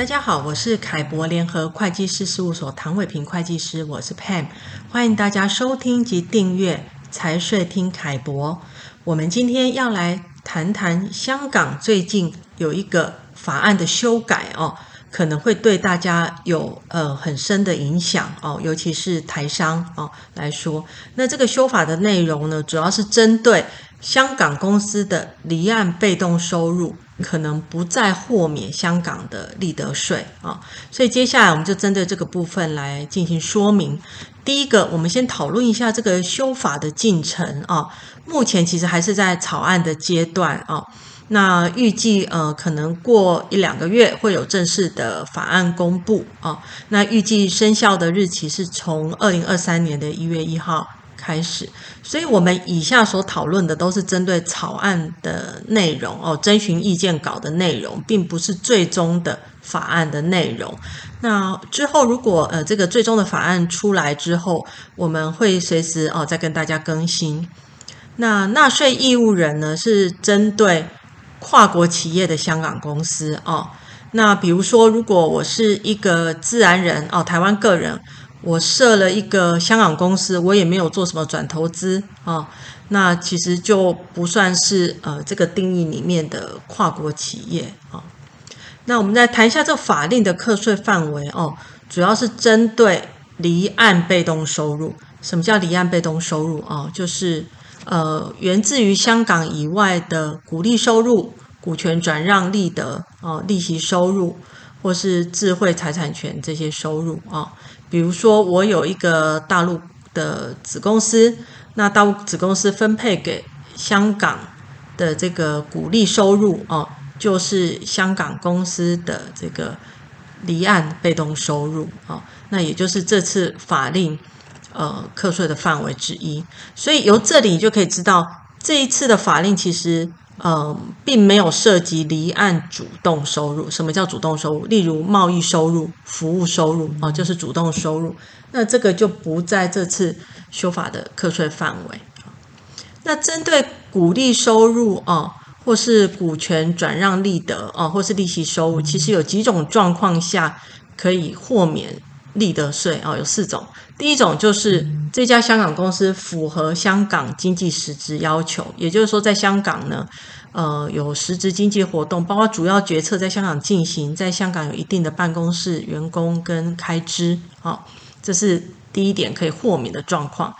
大家好，我是凯博联合会计师事务所唐伟平会计师，我是 Pam，欢迎大家收听及订阅财税听凯博。我们今天要来谈谈香港最近有一个法案的修改哦，可能会对大家有呃很深的影响哦，尤其是台商哦来说。那这个修法的内容呢，主要是针对香港公司的离岸被动收入。可能不再豁免香港的利得税啊，所以接下来我们就针对这个部分来进行说明。第一个，我们先讨论一下这个修法的进程啊。目前其实还是在草案的阶段啊。那预计呃，可能过一两个月会有正式的法案公布啊。那预计生效的日期是从二零二三年的一月一号。开始，所以我们以下所讨论的都是针对草案的内容哦，征询意见稿的内容，并不是最终的法案的内容。那之后，如果呃这个最终的法案出来之后，我们会随时哦再跟大家更新。那纳税义务人呢，是针对跨国企业的香港公司哦。那比如说，如果我是一个自然人哦，台湾个人。我设了一个香港公司，我也没有做什么转投资啊、那其实就不算是呃这个定义里面的跨国企业啊、那我们再谈一下这个法令的课税范围哦，主要是针对离岸被动收入。什么叫离岸被动收入啊、哦？就是呃源自于香港以外的股利收入、股权转让利得哦、利息收入，或是智慧财产权这些收入啊。比如说，我有一个大陆的子公司，那大陆子公司分配给香港的这个股利收入哦，就是香港公司的这个离岸被动收入哦，那也就是这次法令呃课税的范围之一。所以由这里就可以知道，这一次的法令其实。呃，并没有涉及离岸主动收入。什么叫主动收入？例如贸易收入、服务收入哦，就是主动收入。那这个就不在这次修法的课税范围。那针对股利收入哦，或是股权转让利得哦，或是利息收入，其实有几种状况下可以豁免利得税哦，有四种。第一种就是这家香港公司符合香港经济实质要求，也就是说，在香港呢，呃，有实质经济活动，包括主要决策在香港进行，在香港有一定的办公室、员工跟开支，好、哦，这是第一点可以豁免的状况。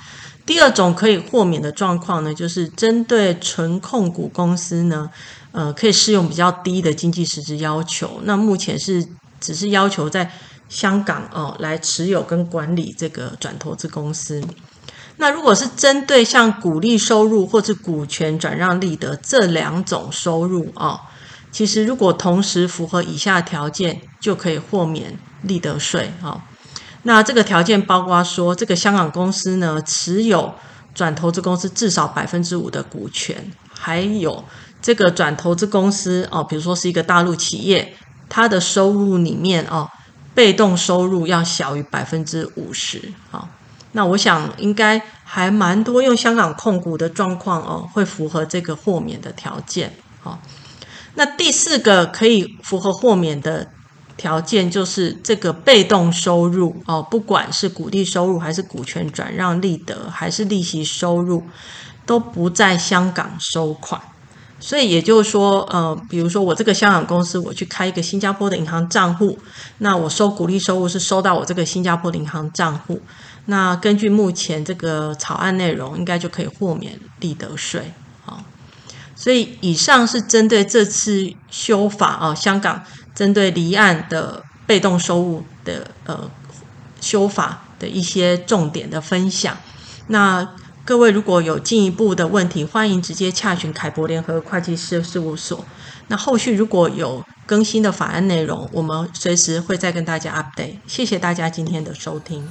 第二种可以豁免的状况呢，就是针对纯控股公司呢，呃，可以适用比较低的经济实质要求。那目前是只是要求在。香港哦，来持有跟管理这个转投资公司。那如果是针对像股利收入或是股权转让利得这两种收入哦，其实如果同时符合以下条件，就可以豁免利得税哦。那这个条件包括说，这个香港公司呢，持有转投资公司至少百分之五的股权，还有这个转投资公司哦，比如说是一个大陆企业，它的收入里面哦。被动收入要小于百分之五十，好，那我想应该还蛮多用香港控股的状况哦，会符合这个豁免的条件，好，那第四个可以符合豁免的条件就是这个被动收入哦，不管是股利收入还是股权转让利得还是利息收入，都不在香港收款。所以也就是说，呃，比如说我这个香港公司，我去开一个新加坡的银行账户，那我收股利收入是收到我这个新加坡的银行账户。那根据目前这个草案内容，应该就可以豁免利得税。好，所以以上是针对这次修法啊，香港针对离岸的被动收入的呃修法的一些重点的分享。那。各位如果有进一步的问题，欢迎直接洽询凯博联合会计师事务所。那后续如果有更新的法案内容，我们随时会再跟大家 update。谢谢大家今天的收听。